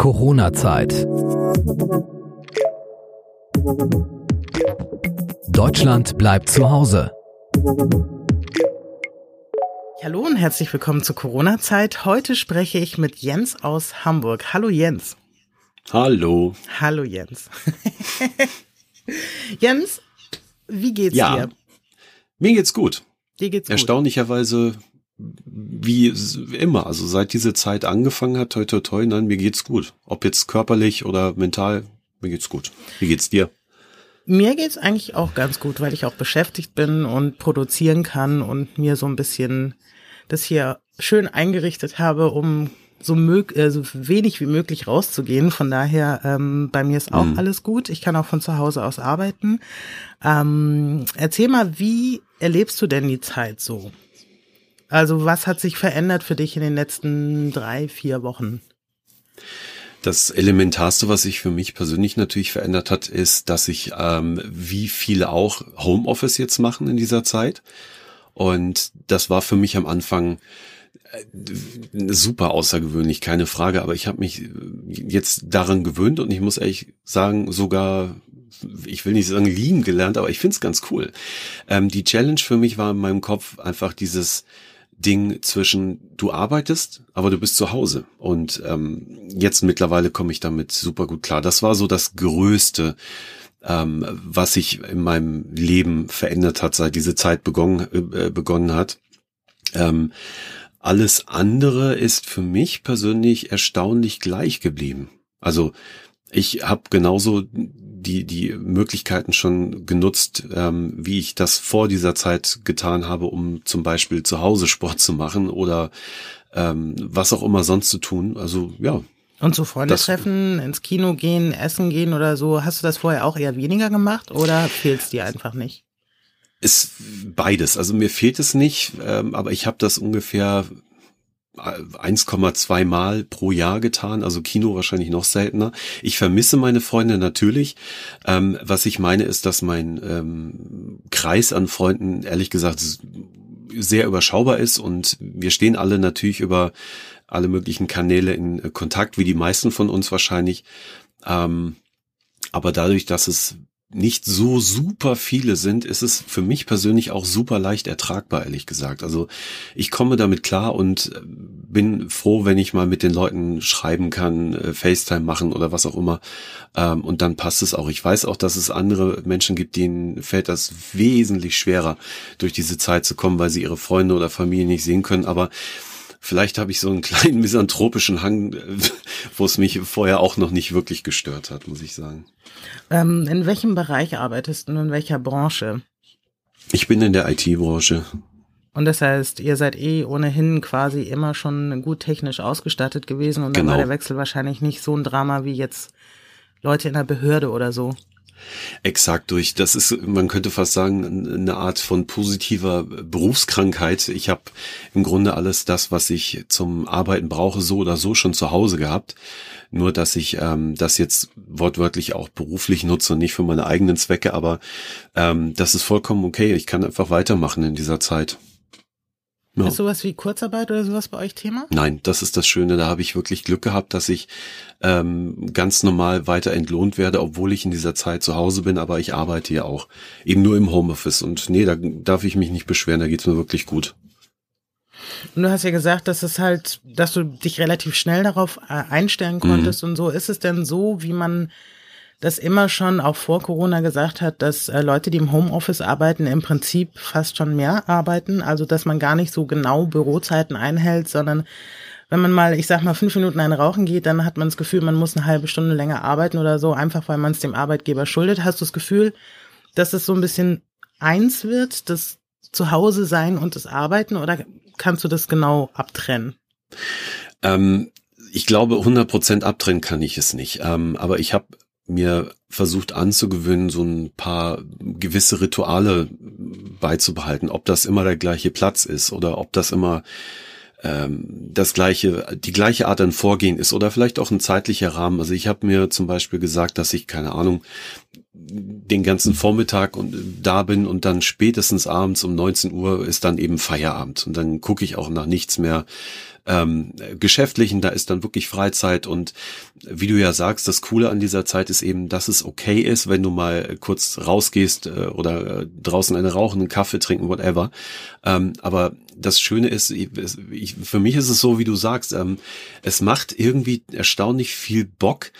Corona-Zeit. Deutschland bleibt zu Hause. Hallo und herzlich willkommen zur Corona-Zeit. Heute spreche ich mit Jens aus Hamburg. Hallo Jens. Hallo. Hallo Jens. Jens, wie geht's ja, dir? Mir geht's gut. Dir geht's gut. Erstaunlicherweise wie immer, also seit diese Zeit angefangen hat, toi toi toi, nein, mir geht's gut. Ob jetzt körperlich oder mental, mir geht's gut. Wie geht's dir? Mir geht's eigentlich auch ganz gut, weil ich auch beschäftigt bin und produzieren kann und mir so ein bisschen das hier schön eingerichtet habe, um so, mög äh, so wenig wie möglich rauszugehen. Von daher, ähm, bei mir ist auch mhm. alles gut. Ich kann auch von zu Hause aus arbeiten. Ähm, erzähl mal, wie erlebst du denn die Zeit so? Also was hat sich verändert für dich in den letzten drei, vier Wochen? Das Elementarste, was sich für mich persönlich natürlich verändert hat, ist, dass ich, ähm, wie viele auch, Homeoffice jetzt machen in dieser Zeit. Und das war für mich am Anfang äh, super außergewöhnlich, keine Frage. Aber ich habe mich jetzt daran gewöhnt und ich muss ehrlich sagen, sogar ich will nicht sagen lieben gelernt, aber ich find's ganz cool. Ähm, die Challenge für mich war in meinem Kopf einfach dieses, Ding zwischen du arbeitest, aber du bist zu Hause. Und ähm, jetzt mittlerweile komme ich damit super gut klar. Das war so das Größte, ähm, was sich in meinem Leben verändert hat, seit diese Zeit begonnen, äh, begonnen hat. Ähm, alles andere ist für mich persönlich erstaunlich gleich geblieben. Also ich habe genauso die, die Möglichkeiten schon genutzt, ähm, wie ich das vor dieser Zeit getan habe, um zum Beispiel zu Hause Sport zu machen oder ähm, was auch immer sonst zu tun. Also ja. Und so Freunde treffen, ins Kino gehen, essen gehen oder so, hast du das vorher auch eher weniger gemacht oder fehlt es dir einfach nicht? Ist beides. Also mir fehlt es nicht, ähm, aber ich habe das ungefähr 1,2 Mal pro Jahr getan, also Kino wahrscheinlich noch seltener. Ich vermisse meine Freunde natürlich. Ähm, was ich meine ist, dass mein ähm, Kreis an Freunden ehrlich gesagt sehr überschaubar ist und wir stehen alle natürlich über alle möglichen Kanäle in Kontakt, wie die meisten von uns wahrscheinlich. Ähm, aber dadurch, dass es nicht so super viele sind, ist es für mich persönlich auch super leicht ertragbar, ehrlich gesagt. Also ich komme damit klar und äh, bin froh, wenn ich mal mit den Leuten schreiben kann, äh, FaceTime machen oder was auch immer. Ähm, und dann passt es auch. Ich weiß auch, dass es andere Menschen gibt, denen fällt das wesentlich schwerer, durch diese Zeit zu kommen, weil sie ihre Freunde oder Familie nicht sehen können. Aber Vielleicht habe ich so einen kleinen misanthropischen Hang, wo es mich vorher auch noch nicht wirklich gestört hat, muss ich sagen. Ähm, in welchem Bereich arbeitest du und in welcher Branche? Ich bin in der IT-Branche. Und das heißt, ihr seid eh ohnehin quasi immer schon gut technisch ausgestattet gewesen und dann genau. war der Wechsel wahrscheinlich nicht so ein Drama wie jetzt Leute in der Behörde oder so. Exakt durch. Das ist, man könnte fast sagen, eine Art von positiver Berufskrankheit. Ich habe im Grunde alles das, was ich zum Arbeiten brauche, so oder so schon zu Hause gehabt. Nur, dass ich ähm, das jetzt wortwörtlich auch beruflich nutze und nicht für meine eigenen Zwecke, aber ähm, das ist vollkommen okay. Ich kann einfach weitermachen in dieser Zeit. Ja. Ist sowas wie Kurzarbeit oder sowas bei euch Thema? Nein, das ist das Schöne. Da habe ich wirklich Glück gehabt, dass ich ähm, ganz normal weiter entlohnt werde, obwohl ich in dieser Zeit zu Hause bin, aber ich arbeite ja auch eben nur im Homeoffice. Und nee, da darf ich mich nicht beschweren, da geht's mir wirklich gut. Und du hast ja gesagt, dass es halt, dass du dich relativ schnell darauf äh, einstellen konntest mhm. und so. Ist es denn so, wie man das immer schon auch vor Corona gesagt hat, dass äh, Leute, die im Homeoffice arbeiten, im Prinzip fast schon mehr arbeiten. Also dass man gar nicht so genau Bürozeiten einhält, sondern wenn man mal, ich sag mal, fünf Minuten ein Rauchen geht, dann hat man das Gefühl, man muss eine halbe Stunde länger arbeiten oder so, einfach weil man es dem Arbeitgeber schuldet. Hast du das Gefühl, dass es so ein bisschen eins wird, das Zuhause sein und das Arbeiten, oder kannst du das genau abtrennen? Ähm, ich glaube, 100 Prozent abtrennen kann ich es nicht. Ähm, aber ich habe mir versucht anzugewöhnen, so ein paar gewisse Rituale beizubehalten, ob das immer der gleiche Platz ist oder ob das immer ähm, das gleiche, die gleiche Art an Vorgehen ist oder vielleicht auch ein zeitlicher Rahmen. Also ich habe mir zum Beispiel gesagt, dass ich, keine Ahnung, den ganzen Vormittag und da bin und dann spätestens abends um 19 Uhr ist dann eben Feierabend. Und dann gucke ich auch nach nichts mehr ähm, geschäftlichen, da ist dann wirklich Freizeit und wie du ja sagst, das Coole an dieser Zeit ist eben, dass es okay ist, wenn du mal kurz rausgehst äh, oder äh, draußen eine rauchen, einen Kaffee trinken, whatever. Ähm, aber das Schöne ist, ich, für mich ist es so, wie du sagst, ähm, es macht irgendwie erstaunlich viel Bock,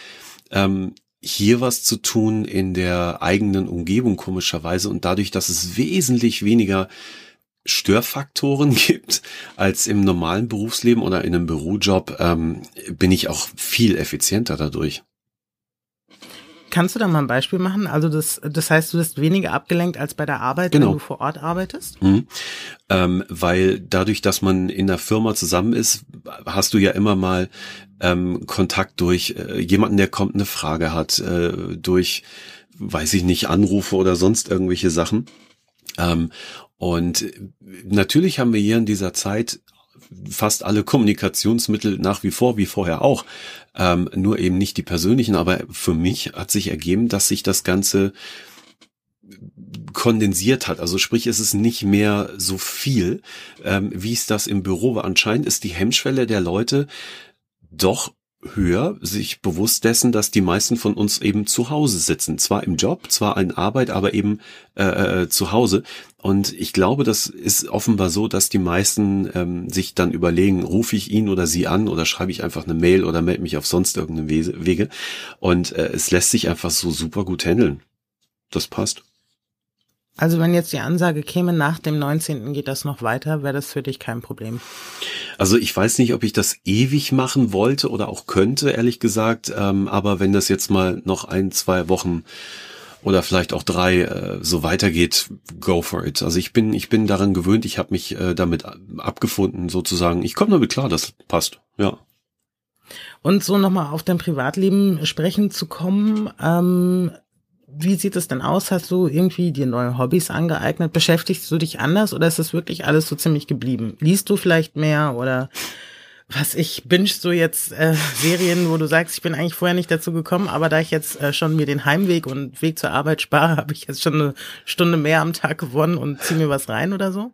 ähm, hier was zu tun in der eigenen Umgebung komischerweise und dadurch, dass es wesentlich weniger Störfaktoren gibt als im normalen Berufsleben oder in einem Bürojob, ähm, bin ich auch viel effizienter dadurch. Kannst du da mal ein Beispiel machen? Also das, das heißt, du bist weniger abgelenkt als bei der Arbeit, genau. wenn du vor Ort arbeitest? Mhm. Ähm, weil dadurch, dass man in der Firma zusammen ist, hast du ja immer mal ähm, Kontakt durch äh, jemanden, der kommt, eine Frage hat, äh, durch, weiß ich nicht, Anrufe oder sonst irgendwelche Sachen. Ähm, und natürlich haben wir hier in dieser Zeit fast alle Kommunikationsmittel nach wie vor, wie vorher auch, ähm, nur eben nicht die persönlichen. Aber für mich hat sich ergeben, dass sich das Ganze kondensiert hat. Also sprich, es ist nicht mehr so viel, ähm, wie es das im Büro war. Anscheinend ist die Hemmschwelle der Leute doch höher, sich bewusst dessen, dass die meisten von uns eben zu Hause sitzen. Zwar im Job, zwar in Arbeit, aber eben äh, äh, zu Hause. Und ich glaube, das ist offenbar so, dass die meisten ähm, sich dann überlegen, rufe ich ihn oder sie an oder schreibe ich einfach eine Mail oder melde mich auf sonst irgendeine Wege. Und äh, es lässt sich einfach so super gut handeln. Das passt. Also wenn jetzt die Ansage käme, nach dem 19. geht das noch weiter, wäre das für dich kein Problem? Also ich weiß nicht, ob ich das ewig machen wollte oder auch könnte, ehrlich gesagt. Ähm, aber wenn das jetzt mal noch ein, zwei Wochen oder vielleicht auch drei äh, so weitergeht, go for it. Also ich bin, ich bin daran gewöhnt, ich habe mich äh, damit abgefunden sozusagen. Ich komme damit klar, das passt, ja. Und so nochmal auf dein Privatleben sprechen zu kommen, ähm, wie sieht es denn aus? Hast du irgendwie dir neue Hobbys angeeignet? Beschäftigst du dich anders oder ist das wirklich alles so ziemlich geblieben? Liest du vielleicht mehr oder was ich bingst du jetzt äh, Serien, wo du sagst, ich bin eigentlich vorher nicht dazu gekommen, aber da ich jetzt äh, schon mir den Heimweg und Weg zur Arbeit spare, habe ich jetzt schon eine Stunde mehr am Tag gewonnen und zieh mir was rein oder so?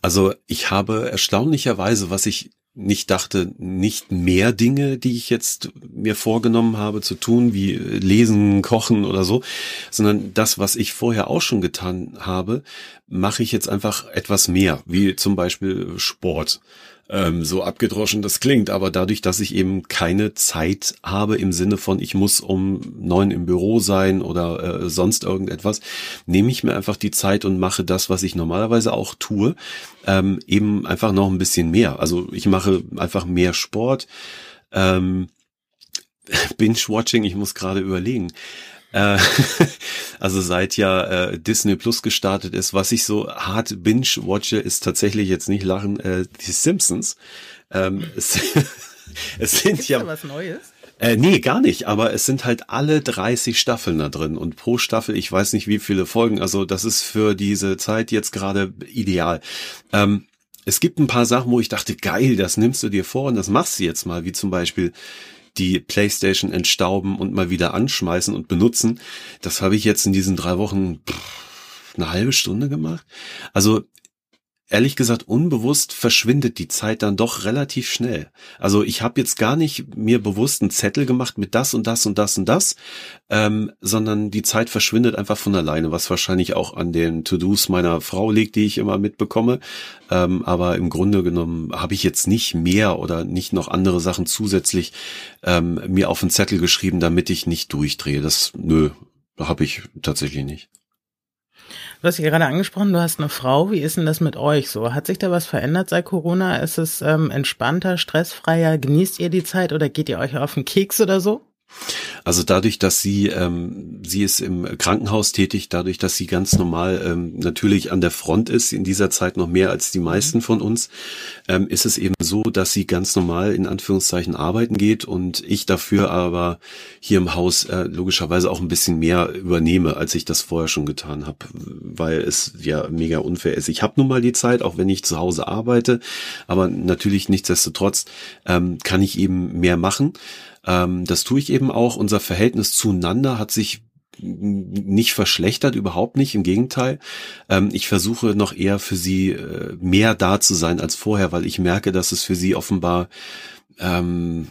Also ich habe erstaunlicherweise, was ich nicht dachte, nicht mehr Dinge, die ich jetzt mir vorgenommen habe zu tun, wie lesen, kochen oder so, sondern das, was ich vorher auch schon getan habe, mache ich jetzt einfach etwas mehr, wie zum Beispiel Sport ähm, so abgedroschen das klingt, aber dadurch, dass ich eben keine Zeit habe im Sinne von, ich muss um neun im Büro sein oder äh, sonst irgendetwas, nehme ich mir einfach die Zeit und mache das, was ich normalerweise auch tue, ähm, eben einfach noch ein bisschen mehr. Also ich mache einfach mehr Sport. Ähm, Binge-Watching, ich muss gerade überlegen. Äh, also seit ja äh, Disney Plus gestartet ist, was ich so hart binge-watche, ist tatsächlich jetzt nicht lachen, äh, die Simpsons. Ähm, es, es sind Gibt's ja da was Neues. Äh, nee, gar nicht, aber es sind halt alle 30 Staffeln da drin und pro Staffel, ich weiß nicht wie viele Folgen, also das ist für diese Zeit jetzt gerade ideal. Ähm, es gibt ein paar Sachen, wo ich dachte, geil, das nimmst du dir vor und das machst du jetzt mal, wie zum Beispiel die Playstation entstauben und mal wieder anschmeißen und benutzen. Das habe ich jetzt in diesen drei Wochen pff, eine halbe Stunde gemacht. Also ehrlich gesagt, unbewusst verschwindet die Zeit dann doch relativ schnell. Also ich habe jetzt gar nicht mir bewusst einen Zettel gemacht mit das und das und das und das, ähm, sondern die Zeit verschwindet einfach von alleine, was wahrscheinlich auch an den To-Dos meiner Frau liegt, die ich immer mitbekomme. Ähm, aber im Grunde genommen habe ich jetzt nicht mehr oder nicht noch andere Sachen zusätzlich ähm, mir auf einen Zettel geschrieben, damit ich nicht durchdrehe. Das, nö, habe ich tatsächlich nicht. Du hast ja gerade angesprochen, du hast eine Frau. Wie ist denn das mit euch so? Hat sich da was verändert seit Corona? Ist es ähm, entspannter, stressfreier? Genießt ihr die Zeit oder geht ihr euch auf den Keks oder so? Also dadurch, dass sie, ähm, sie ist im Krankenhaus tätig, dadurch, dass sie ganz normal ähm, natürlich an der Front ist, in dieser Zeit noch mehr als die meisten von uns, ähm, ist es eben so, dass sie ganz normal in Anführungszeichen arbeiten geht und ich dafür aber hier im Haus äh, logischerweise auch ein bisschen mehr übernehme, als ich das vorher schon getan habe, weil es ja mega unfair ist. Ich habe nun mal die Zeit, auch wenn ich zu Hause arbeite, aber natürlich nichtsdestotrotz ähm, kann ich eben mehr machen. Ähm, das tue ich eben auch. Unser Verhältnis zueinander hat sich nicht verschlechtert, überhaupt nicht, im Gegenteil. Ähm, ich versuche noch eher für sie äh, mehr da zu sein als vorher, weil ich merke, dass es für sie offenbar ähm,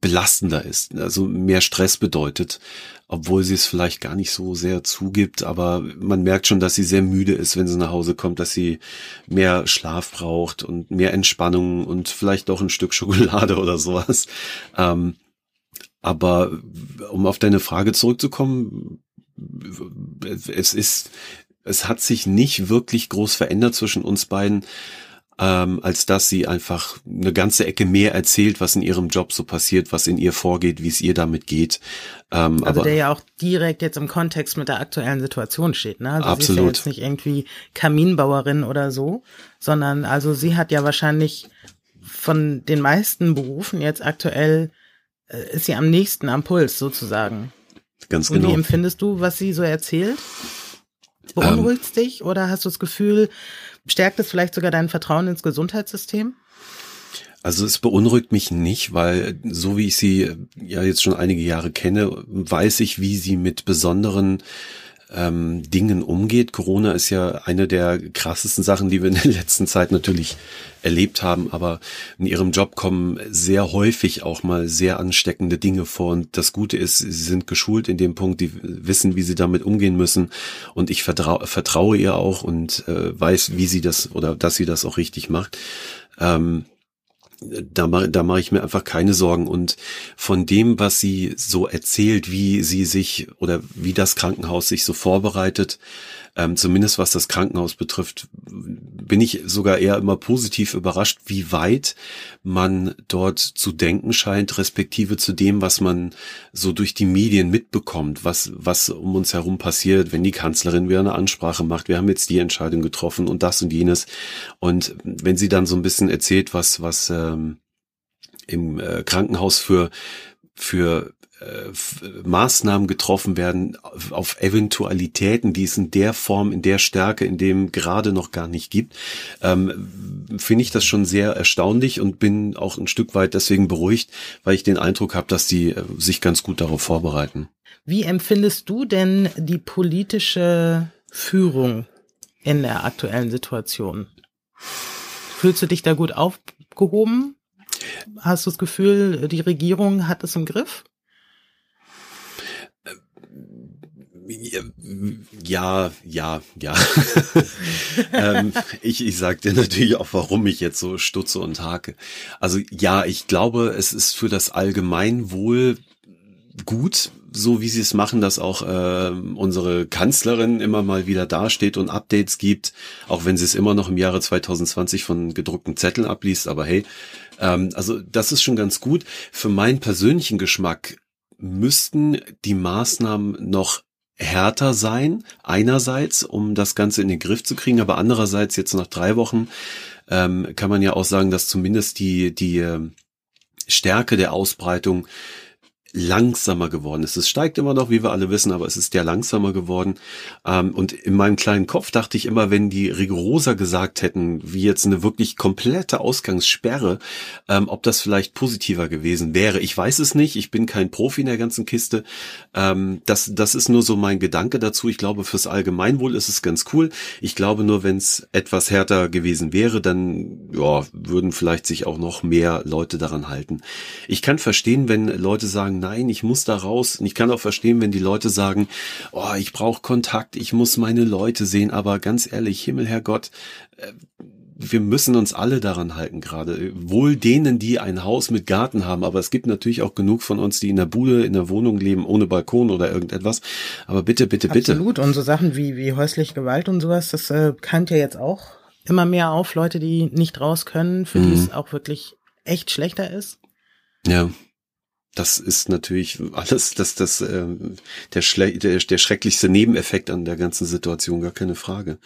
belastender ist, also mehr Stress bedeutet, obwohl sie es vielleicht gar nicht so sehr zugibt, aber man merkt schon, dass sie sehr müde ist, wenn sie nach Hause kommt, dass sie mehr Schlaf braucht und mehr Entspannung und vielleicht doch ein Stück Schokolade oder sowas. Ähm, aber um auf deine Frage zurückzukommen, es ist, es hat sich nicht wirklich groß verändert zwischen uns beiden ähm, als dass sie einfach eine ganze Ecke mehr erzählt, was in ihrem Job so passiert, was in ihr vorgeht, wie es ihr damit geht. Ähm, also aber, der ja auch direkt jetzt im Kontext mit der aktuellen Situation steht. Ne? Also absolut. Sie ist ja jetzt nicht irgendwie Kaminbauerin oder so, sondern also sie hat ja wahrscheinlich von den meisten Berufen jetzt aktuell ist sie am nächsten am Puls sozusagen. Ganz genau. Und wie empfindest du, was sie so erzählt? Beunruhigt ähm, dich oder hast du das Gefühl, Stärkt es vielleicht sogar dein Vertrauen ins Gesundheitssystem? Also es beunruhigt mich nicht, weil so wie ich sie ja jetzt schon einige Jahre kenne, weiß ich, wie sie mit besonderen ähm, Dingen umgeht. Corona ist ja eine der krassesten Sachen, die wir in der letzten Zeit natürlich erlebt haben, aber in ihrem Job kommen sehr häufig auch mal sehr ansteckende Dinge vor und das Gute ist, sie sind geschult in dem Punkt, die wissen, wie sie damit umgehen müssen und ich vertraue, vertraue ihr auch und äh, weiß, wie sie das oder dass sie das auch richtig macht. Ähm, da da mache ich mir einfach keine Sorgen. Und von dem, was sie so erzählt, wie sie sich oder wie das Krankenhaus sich so vorbereitet, ähm, zumindest was das Krankenhaus betrifft, bin ich sogar eher immer positiv überrascht, wie weit man dort zu denken scheint, respektive zu dem, was man so durch die Medien mitbekommt, was, was um uns herum passiert, wenn die Kanzlerin wieder eine Ansprache macht, wir haben jetzt die Entscheidung getroffen und das und jenes. Und wenn sie dann so ein bisschen erzählt, was, was ähm, im äh, Krankenhaus für für Maßnahmen getroffen werden auf Eventualitäten, die es in der Form, in der Stärke, in dem gerade noch gar nicht gibt, ähm, finde ich das schon sehr erstaunlich und bin auch ein Stück weit deswegen beruhigt, weil ich den Eindruck habe, dass die äh, sich ganz gut darauf vorbereiten. Wie empfindest du denn die politische Führung in der aktuellen Situation? Fühlst du dich da gut aufgehoben? Hast du das Gefühl, die Regierung hat es im Griff? Ja, ja, ja. ähm, ich, ich sag dir natürlich auch, warum ich jetzt so stutze und hake. Also ja, ich glaube, es ist für das Allgemeinwohl gut, so wie sie es machen, dass auch äh, unsere Kanzlerin immer mal wieder dasteht und Updates gibt, auch wenn sie es immer noch im Jahre 2020 von gedruckten Zetteln abliest. Aber hey, ähm, also das ist schon ganz gut. Für meinen persönlichen Geschmack müssten die Maßnahmen noch härter sein, einerseits, um das Ganze in den Griff zu kriegen, aber andererseits jetzt nach drei Wochen ähm, kann man ja auch sagen, dass zumindest die, die äh, Stärke der Ausbreitung langsamer geworden ist. Es steigt immer noch, wie wir alle wissen, aber es ist ja langsamer geworden. Ähm, und in meinem kleinen Kopf dachte ich immer, wenn die rigoroser gesagt hätten, wie jetzt eine wirklich komplette Ausgangssperre, ähm, ob das vielleicht positiver gewesen wäre. Ich weiß es nicht. Ich bin kein Profi in der ganzen Kiste. Ähm, das, das ist nur so mein Gedanke dazu. Ich glaube, fürs Allgemeinwohl ist es ganz cool. Ich glaube nur, wenn es etwas härter gewesen wäre, dann ja, würden vielleicht sich auch noch mehr Leute daran halten. Ich kann verstehen, wenn Leute sagen, nein, ich muss da raus. Und ich kann auch verstehen, wenn die Leute sagen, oh, ich brauche Kontakt, ich muss meine Leute sehen. Aber ganz ehrlich, Himmel, Herrgott, äh, wir müssen uns alle daran halten gerade. Wohl denen, die ein Haus mit Garten haben, aber es gibt natürlich auch genug von uns, die in der Bude, in der Wohnung leben, ohne Balkon oder irgendetwas. Aber bitte, bitte, bitte. Absolut. Und so Sachen wie, wie häusliche Gewalt und sowas, das äh, kannt ja jetzt auch immer mehr auf. Leute, die nicht raus können, für mhm. die es auch wirklich echt schlechter ist. Ja das ist natürlich alles, das, das, äh, der, der, der schrecklichste Nebeneffekt an der ganzen Situation, gar keine Frage.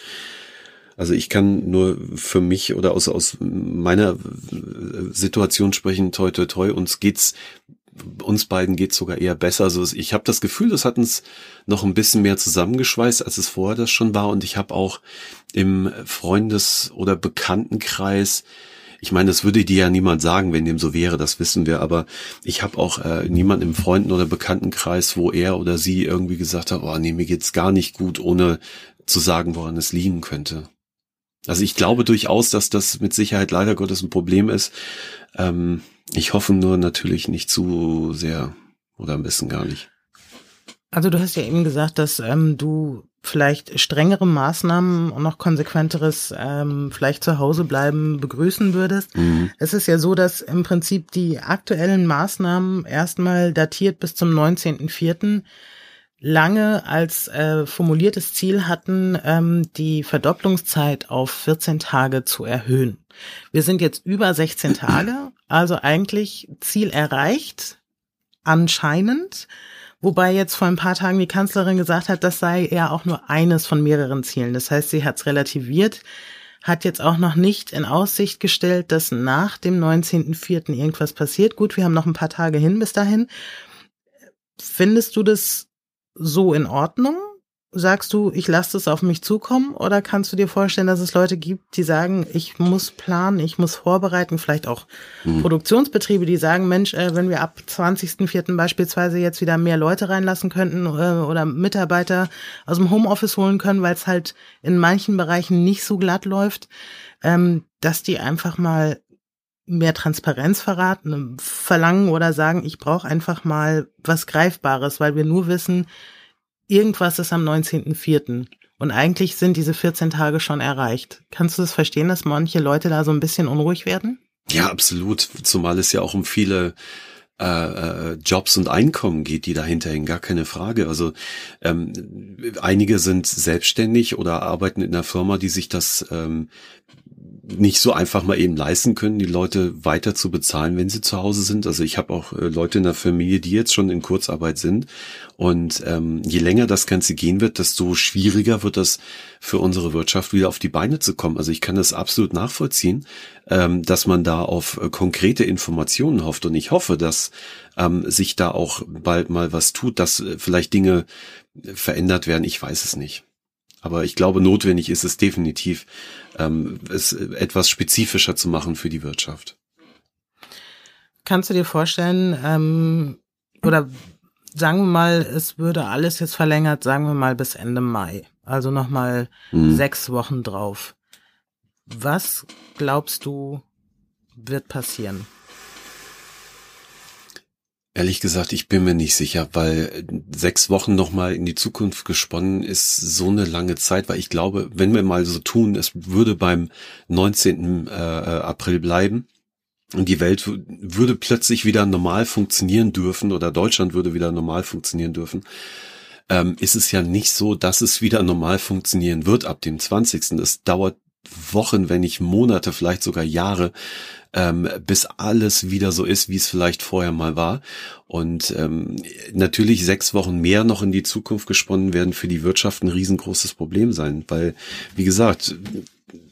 Also ich kann nur für mich oder aus, aus meiner Situation sprechen, toi toi toi, uns geht's, uns beiden geht's sogar eher besser. Also ich habe das Gefühl, das hat uns noch ein bisschen mehr zusammengeschweißt, als es vorher das schon war. Und ich habe auch im Freundes- oder Bekanntenkreis ich meine, das würde dir ja niemand sagen, wenn dem so wäre, das wissen wir, aber ich habe auch äh, niemanden im Freunden- oder Bekanntenkreis, wo er oder sie irgendwie gesagt hat, oh nee, mir geht's gar nicht gut, ohne zu sagen, woran es liegen könnte. Also ich glaube durchaus, dass das mit Sicherheit leider Gottes ein Problem ist. Ähm, ich hoffe nur natürlich nicht zu sehr oder ein bisschen gar nicht. Also du hast ja eben gesagt, dass ähm, du vielleicht strengere Maßnahmen und noch konsequenteres ähm, vielleicht zu Hause bleiben begrüßen würdest. Mhm. Es ist ja so, dass im Prinzip die aktuellen Maßnahmen erstmal datiert bis zum 19.04. lange als äh, formuliertes Ziel hatten, ähm, die Verdopplungszeit auf 14 Tage zu erhöhen. Wir sind jetzt über 16 Tage, also eigentlich Ziel erreicht, anscheinend. Wobei jetzt vor ein paar Tagen die Kanzlerin gesagt hat, das sei ja auch nur eines von mehreren Zielen. Das heißt, sie hat es relativiert, hat jetzt auch noch nicht in Aussicht gestellt, dass nach dem 19.04. irgendwas passiert. Gut, wir haben noch ein paar Tage hin bis dahin. Findest du das so in Ordnung? Sagst du, ich lasse das auf mich zukommen oder kannst du dir vorstellen, dass es Leute gibt, die sagen, ich muss planen, ich muss vorbereiten, vielleicht auch mhm. Produktionsbetriebe, die sagen, Mensch, äh, wenn wir ab 20.04. beispielsweise jetzt wieder mehr Leute reinlassen könnten äh, oder Mitarbeiter aus dem Homeoffice holen können, weil es halt in manchen Bereichen nicht so glatt läuft, ähm, dass die einfach mal mehr Transparenz verraten, verlangen oder sagen, ich brauche einfach mal was Greifbares, weil wir nur wissen, irgendwas ist am 19.04. Und eigentlich sind diese 14 Tage schon erreicht. Kannst du das verstehen, dass manche Leute da so ein bisschen unruhig werden? Ja, absolut. Zumal es ja auch um viele äh, äh Jobs und Einkommen geht, die dahinter hängen, gar keine Frage. Also ähm, einige sind selbstständig oder arbeiten in einer Firma, die sich das ähm, nicht so einfach mal eben leisten können, die Leute weiter zu bezahlen, wenn sie zu Hause sind. Also ich habe auch äh, Leute in der Familie, die jetzt schon in Kurzarbeit sind. Und ähm, je länger das Ganze gehen wird, desto schwieriger wird das für unsere Wirtschaft wieder auf die Beine zu kommen. Also ich kann das absolut nachvollziehen, ähm, dass man da auf äh, konkrete Informationen hofft. Und ich hoffe, dass ähm, sich da auch bald mal was tut, dass äh, vielleicht Dinge verändert werden. Ich weiß es nicht. Aber ich glaube, notwendig ist es definitiv, ähm, es etwas spezifischer zu machen für die Wirtschaft. Kannst du dir vorstellen, ähm, oder sagen wir mal, es würde alles jetzt verlängert, sagen wir mal bis Ende Mai, also nochmal hm. sechs Wochen drauf. Was glaubst du, wird passieren? Ehrlich gesagt, ich bin mir nicht sicher, weil sechs Wochen nochmal in die Zukunft gesponnen ist so eine lange Zeit, weil ich glaube, wenn wir mal so tun, es würde beim 19. Äh, April bleiben und die Welt würde plötzlich wieder normal funktionieren dürfen oder Deutschland würde wieder normal funktionieren dürfen, ähm, ist es ja nicht so, dass es wieder normal funktionieren wird ab dem 20. Es dauert Wochen, wenn nicht Monate, vielleicht sogar Jahre, ähm, bis alles wieder so ist, wie es vielleicht vorher mal war. Und ähm, natürlich sechs Wochen mehr noch in die Zukunft gesponnen werden für die Wirtschaft ein riesengroßes Problem sein, weil, wie gesagt,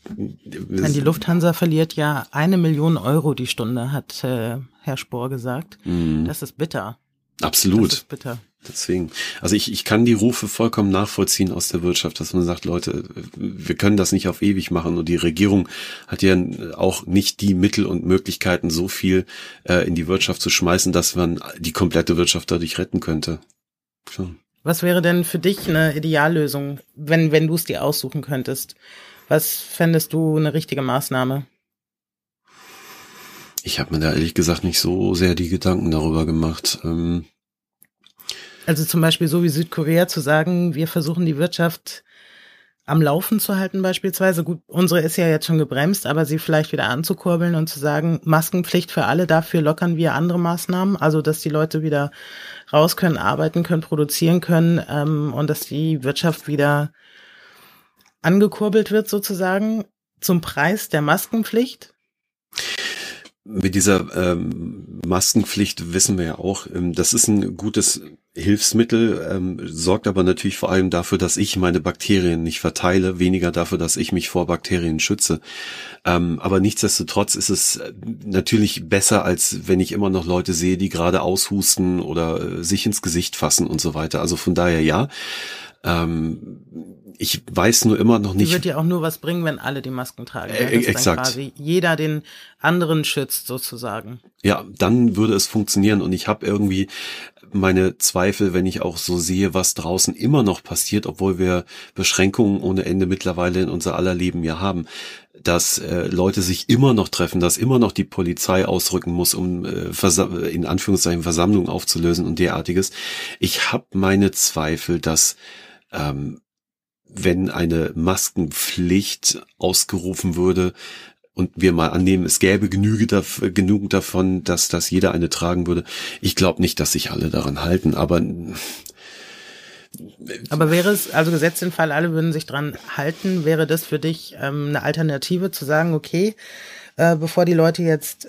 die Lufthansa verliert ja eine Million Euro die Stunde, hat äh, Herr Spohr gesagt. Mhm. Das ist bitter. Absolut. Das ist bitter. Deswegen, also ich, ich kann die Rufe vollkommen nachvollziehen aus der Wirtschaft, dass man sagt, Leute, wir können das nicht auf ewig machen und die Regierung hat ja auch nicht die Mittel und Möglichkeiten, so viel äh, in die Wirtschaft zu schmeißen, dass man die komplette Wirtschaft dadurch retten könnte. So. Was wäre denn für dich eine Ideallösung, wenn, wenn du es dir aussuchen könntest? Was fändest du eine richtige Maßnahme? Ich habe mir da ehrlich gesagt nicht so sehr die Gedanken darüber gemacht. Ähm also zum Beispiel so wie Südkorea zu sagen, wir versuchen die Wirtschaft am Laufen zu halten beispielsweise. Gut, unsere ist ja jetzt schon gebremst, aber sie vielleicht wieder anzukurbeln und zu sagen, Maskenpflicht für alle, dafür lockern wir andere Maßnahmen, also dass die Leute wieder raus können, arbeiten können, produzieren können ähm, und dass die Wirtschaft wieder angekurbelt wird sozusagen zum Preis der Maskenpflicht. Mit dieser ähm, Maskenpflicht wissen wir ja auch, ähm, das ist ein gutes Hilfsmittel, ähm, sorgt aber natürlich vor allem dafür, dass ich meine Bakterien nicht verteile, weniger dafür, dass ich mich vor Bakterien schütze. Ähm, aber nichtsdestotrotz ist es äh, natürlich besser, als wenn ich immer noch Leute sehe, die gerade aushusten oder äh, sich ins Gesicht fassen und so weiter. Also von daher ja. Ähm, ich weiß nur immer noch nicht. Die wird ja auch nur was bringen, wenn alle die Masken tragen. Äh, ja, exakt. quasi jeder den anderen schützt sozusagen. Ja, dann würde es funktionieren und ich habe irgendwie meine Zweifel, wenn ich auch so sehe, was draußen immer noch passiert, obwohl wir Beschränkungen ohne Ende mittlerweile in unser aller Leben ja haben, dass äh, Leute sich immer noch treffen, dass immer noch die Polizei ausrücken muss, um äh, in Anführungszeichen Versammlungen aufzulösen und derartiges. Ich habe meine Zweifel, dass ähm, wenn eine Maskenpflicht ausgerufen würde, und wir mal annehmen, es gäbe genüge genug davon, dass, dass jeder eine tragen würde. Ich glaube nicht, dass sich alle daran halten, aber aber wäre es, also gesetzt den Fall, alle würden sich dran halten, wäre das für dich ähm, eine Alternative zu sagen, okay, äh, bevor die Leute jetzt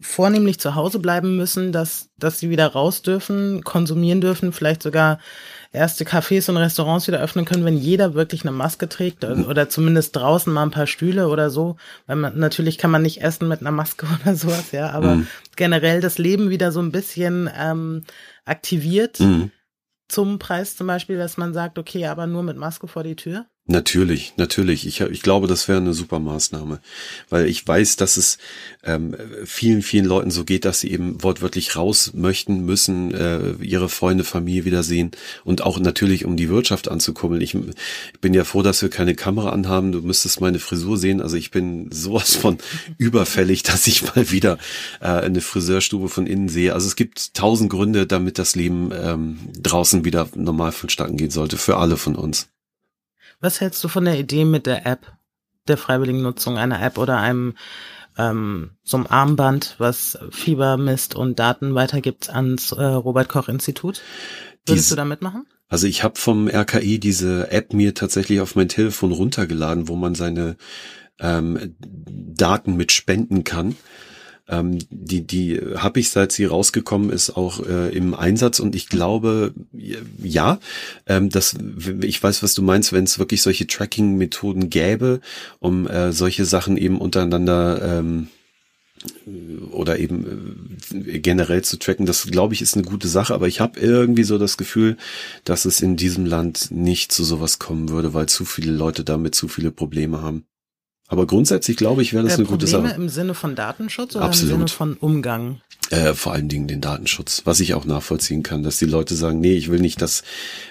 vornehmlich zu Hause bleiben müssen, dass, dass sie wieder raus dürfen, konsumieren dürfen, vielleicht sogar erste Cafés und Restaurants wieder öffnen können, wenn jeder wirklich eine Maske trägt oder zumindest draußen mal ein paar Stühle oder so, weil man natürlich kann man nicht essen mit einer Maske oder sowas, ja, aber mhm. generell das Leben wieder so ein bisschen ähm, aktiviert mhm. zum Preis zum Beispiel, dass man sagt, okay, aber nur mit Maske vor die Tür. Natürlich, natürlich. Ich, ich glaube, das wäre eine super Maßnahme, weil ich weiß, dass es ähm, vielen, vielen Leuten so geht, dass sie eben wortwörtlich raus möchten, müssen, äh, ihre Freunde, Familie wiedersehen und auch natürlich, um die Wirtschaft anzukummeln. Ich, ich bin ja froh, dass wir keine Kamera anhaben. Du müsstest meine Frisur sehen. Also ich bin sowas von überfällig, dass ich mal wieder äh, eine Friseurstube von innen sehe. Also es gibt tausend Gründe, damit das Leben ähm, draußen wieder normal vonstatten gehen sollte, für alle von uns. Was hältst du von der Idee mit der App, der freiwilligen Nutzung einer App oder einem ähm, so einem Armband, was Fieber misst und Daten weitergibt ans äh, Robert Koch Institut? Würdest Dies, du da mitmachen? Also ich habe vom RKI diese App mir tatsächlich auf mein Telefon runtergeladen, wo man seine ähm, Daten mit spenden kann. Ähm, die die habe ich, seit sie rausgekommen ist, auch äh, im Einsatz und ich glaube, ja, ähm, das, ich weiß, was du meinst, wenn es wirklich solche Tracking-Methoden gäbe, um äh, solche Sachen eben untereinander ähm, oder eben äh, generell zu tracken, das glaube ich ist eine gute Sache, aber ich habe irgendwie so das Gefühl, dass es in diesem Land nicht zu sowas kommen würde, weil zu viele Leute damit zu viele Probleme haben. Aber grundsätzlich glaube ich, wäre das äh, eine Probleme gute Sache. im Sinne von Datenschutz oder Absolut. im Sinne von Umgang? Äh, vor allen Dingen den Datenschutz, was ich auch nachvollziehen kann, dass die Leute sagen, nee, ich will nicht, dass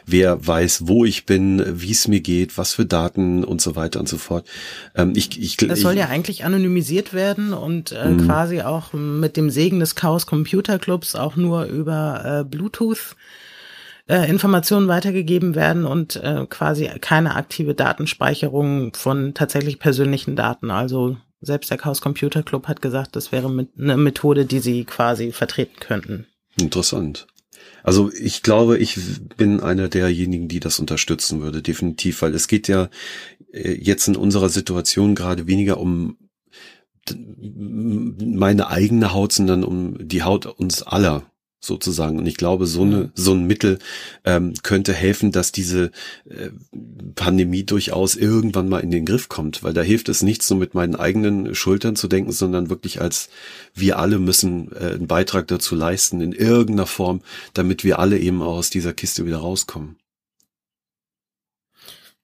wer weiß, wo ich bin, wie es mir geht, was für Daten und so weiter und so fort. Ähm, ich, ich, das soll ja eigentlich anonymisiert werden und äh, mhm. quasi auch mit dem Segen des Chaos Computer Clubs auch nur über äh, Bluetooth äh, Informationen weitergegeben werden und äh, quasi keine aktive Datenspeicherung von tatsächlich persönlichen Daten. Also selbst der Chaos Computer Club hat gesagt, das wäre mit, eine Methode, die sie quasi vertreten könnten. Interessant. Also ich glaube, ich bin einer derjenigen, die das unterstützen würde, definitiv, weil es geht ja äh, jetzt in unserer Situation gerade weniger um meine eigene Haut, sondern um die Haut uns aller sozusagen. Und ich glaube, so eine so ein Mittel ähm, könnte helfen, dass diese äh, Pandemie durchaus irgendwann mal in den Griff kommt, weil da hilft es nichts, nur mit meinen eigenen Schultern zu denken, sondern wirklich als wir alle müssen äh, einen Beitrag dazu leisten in irgendeiner Form, damit wir alle eben auch aus dieser Kiste wieder rauskommen.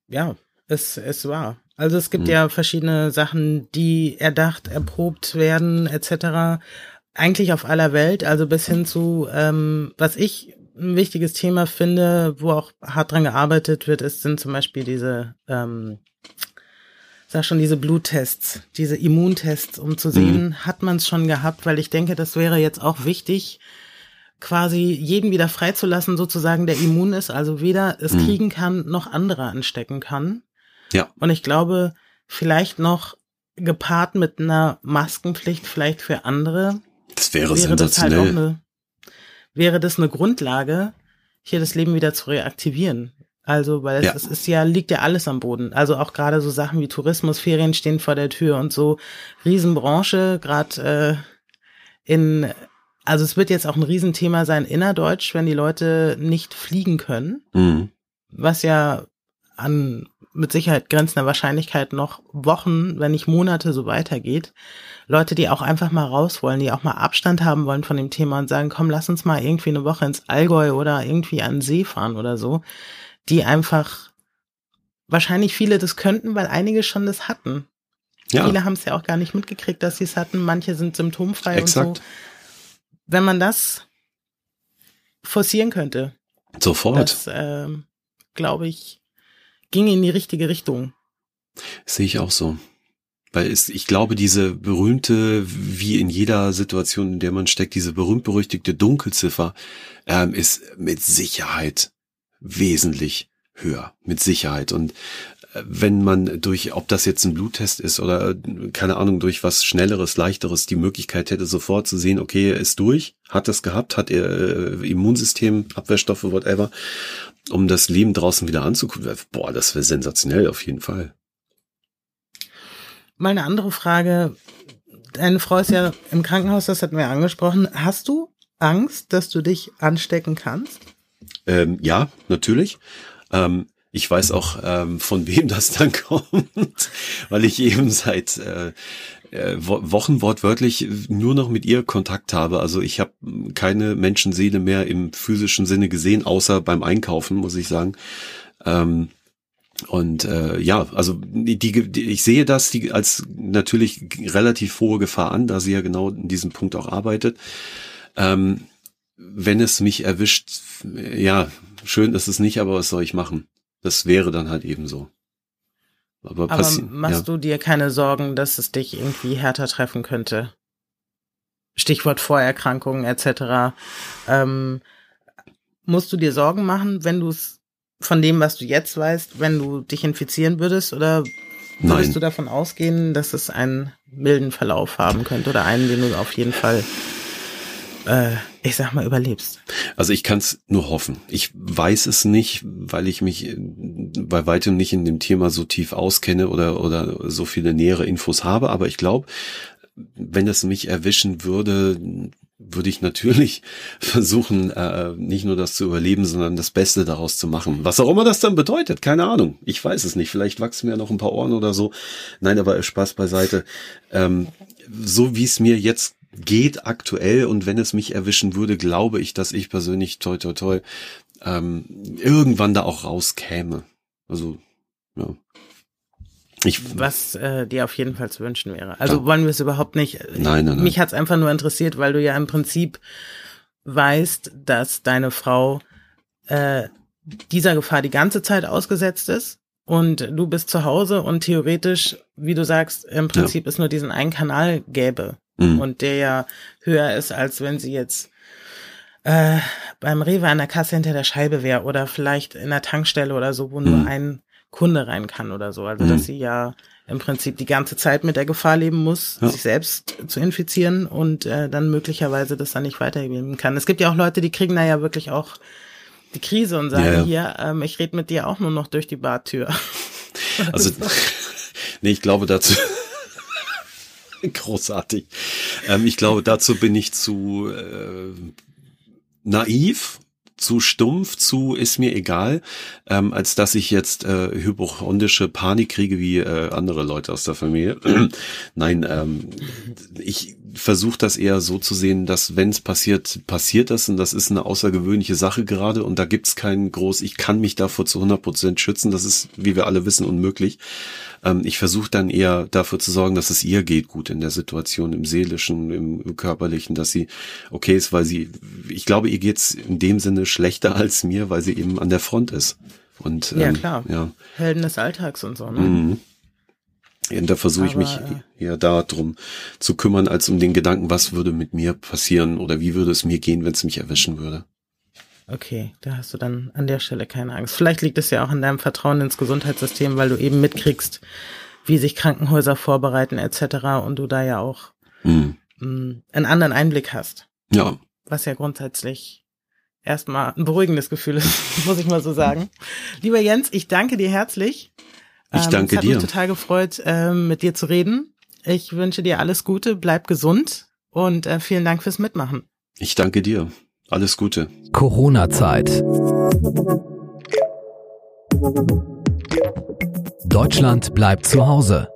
Ja, es es war. Also es gibt hm. ja verschiedene Sachen, die erdacht, erprobt werden, etc eigentlich auf aller Welt, also bis hin zu, ähm, was ich ein wichtiges Thema finde, wo auch hart dran gearbeitet wird, ist, sind zum Beispiel diese, ähm, sag schon, diese Bluttests, diese Immuntests, um zu sehen, mhm. hat man es schon gehabt, weil ich denke, das wäre jetzt auch wichtig, quasi jeden wieder freizulassen, sozusagen, der immun ist, also weder es mhm. kriegen kann, noch andere anstecken kann. Ja. Und ich glaube, vielleicht noch gepaart mit einer Maskenpflicht vielleicht für andere, das wäre, wäre sensationell. Das halt eine, wäre das eine Grundlage, hier das Leben wieder zu reaktivieren. Also, weil es, ja. es ist ja, liegt ja alles am Boden. Also auch gerade so Sachen wie Tourismus, Ferien stehen vor der Tür und so Riesenbranche, gerade äh, in, also es wird jetzt auch ein Riesenthema sein innerdeutsch, wenn die Leute nicht fliegen können. Mhm. Was ja an mit Sicherheit grenzender Wahrscheinlichkeit noch Wochen, wenn nicht Monate so weitergeht. Leute, die auch einfach mal raus wollen, die auch mal Abstand haben wollen von dem Thema und sagen, komm, lass uns mal irgendwie eine Woche ins Allgäu oder irgendwie an den See fahren oder so, die einfach wahrscheinlich viele das könnten, weil einige schon das hatten. Ja. Viele haben es ja auch gar nicht mitgekriegt, dass sie es hatten. Manche sind symptomfrei Exakt. und so. Wenn man das forcieren könnte. Sofort. Das, äh, glaube ich, ging in die richtige Richtung. Sehe ich auch so. Weil es, ich glaube, diese berühmte, wie in jeder Situation, in der man steckt, diese berühmt-berüchtigte Dunkelziffer ähm, ist mit Sicherheit wesentlich höher. Mit Sicherheit. Und äh, wenn man durch, ob das jetzt ein Bluttest ist oder keine Ahnung, durch was Schnelleres, Leichteres die Möglichkeit hätte, sofort zu sehen, okay, er ist durch, hat das gehabt, hat er äh, Immunsystem, Abwehrstoffe, whatever, um das Leben draußen wieder anzugucken. Boah, das wäre sensationell auf jeden Fall. Mal eine andere Frage. Deine Frau ist ja im Krankenhaus, das hatten wir angesprochen. Hast du Angst, dass du dich anstecken kannst? Ähm, ja, natürlich. Ähm, ich weiß auch, ähm, von wem das dann kommt, weil ich eben seit äh, äh Wochen wortwörtlich nur noch mit ihr Kontakt habe. Also ich habe keine Menschenseele mehr im physischen Sinne gesehen, außer beim Einkaufen, muss ich sagen. Ähm, und äh, ja, also die, die, ich sehe das die, als natürlich relativ hohe Gefahr an, da sie ja genau in diesem Punkt auch arbeitet. Ähm, wenn es mich erwischt, ja, schön ist es nicht, aber was soll ich machen? Das wäre dann halt eben so. Aber, aber machst ja. du dir keine Sorgen, dass es dich irgendwie härter treffen könnte? Stichwort Vorerkrankungen etc. Ähm, musst du dir Sorgen machen, wenn du es von dem, was du jetzt weißt, wenn du dich infizieren würdest? Oder würdest Nein. du davon ausgehen, dass es einen milden Verlauf haben könnte oder einen, den du auf jeden Fall, äh, ich sag mal, überlebst? Also ich kann es nur hoffen. Ich weiß es nicht, weil ich mich äh, bei weitem nicht in dem Thema so tief auskenne oder, oder so viele nähere Infos habe, aber ich glaube, wenn es mich erwischen würde, würde ich natürlich versuchen, äh, nicht nur das zu überleben, sondern das Beste daraus zu machen. Was auch immer das dann bedeutet, keine Ahnung. Ich weiß es nicht. Vielleicht wachsen mir noch ein paar Ohren oder so. Nein, aber Spaß beiseite. Ähm, so wie es mir jetzt geht aktuell und wenn es mich erwischen würde, glaube ich, dass ich persönlich toi toi toi ähm, irgendwann da auch rauskäme. Also, ja. Ich, was äh, dir auf jeden Fall zu wünschen wäre. Also ja. wollen wir es überhaupt nicht. Nein, nein, nein. Mich hat's einfach nur interessiert, weil du ja im Prinzip weißt, dass deine Frau äh, dieser Gefahr die ganze Zeit ausgesetzt ist und du bist zu Hause und theoretisch, wie du sagst, im Prinzip ja. es nur diesen einen Kanal gäbe mhm. und der ja höher ist, als wenn sie jetzt äh, beim Rewe an der Kasse hinter der Scheibe wäre oder vielleicht in der Tankstelle oder so, wo mhm. nur ein Kunde rein kann oder so. Also, mhm. dass sie ja im Prinzip die ganze Zeit mit der Gefahr leben muss, ja. sich selbst zu infizieren und äh, dann möglicherweise das dann nicht weitergeben kann. Es gibt ja auch Leute, die kriegen da ja wirklich auch die Krise und sagen, ja, hier, ähm, ich rede mit dir auch nur noch durch die Bartür. Also, nee, ich glaube dazu, großartig. Ähm, ich glaube, dazu bin ich zu äh, naiv zu stumpf, zu ist mir egal, ähm, als dass ich jetzt äh, hypochondische Panik kriege wie äh, andere Leute aus der Familie. Nein, ähm, ich versuche das eher so zu sehen, dass wenn es passiert, passiert das und das ist eine außergewöhnliche Sache gerade und da gibt's keinen groß, ich kann mich davor zu 100 Prozent schützen, das ist, wie wir alle wissen, unmöglich. Ähm, ich versuche dann eher dafür zu sorgen, dass es ihr geht gut in der Situation, im seelischen, im, im körperlichen, dass sie okay ist, weil sie, ich glaube, ihr geht's in dem Sinne schlechter als mir, weil sie eben an der Front ist. Und, ja, ähm, klar. Ja. Helden des Alltags und so, ne? Mhm. Und da versuche ich mich äh, eher darum zu kümmern, als um den Gedanken, was würde mit mir passieren oder wie würde es mir gehen, wenn es mich erwischen würde. Okay, da hast du dann an der Stelle keine Angst. Vielleicht liegt es ja auch an deinem Vertrauen ins Gesundheitssystem, weil du eben mitkriegst, wie sich Krankenhäuser vorbereiten etc. und du da ja auch hm. mh, einen anderen Einblick hast. Ja. Was ja grundsätzlich erstmal ein beruhigendes Gefühl ist, muss ich mal so sagen. Lieber Jens, ich danke dir herzlich. Ich danke ähm, es hat dir. Mich total gefreut, ähm, mit dir zu reden. Ich wünsche dir alles Gute, bleib gesund und äh, vielen Dank fürs Mitmachen. Ich danke dir. Alles Gute. Corona-Zeit. Deutschland bleibt zu Hause.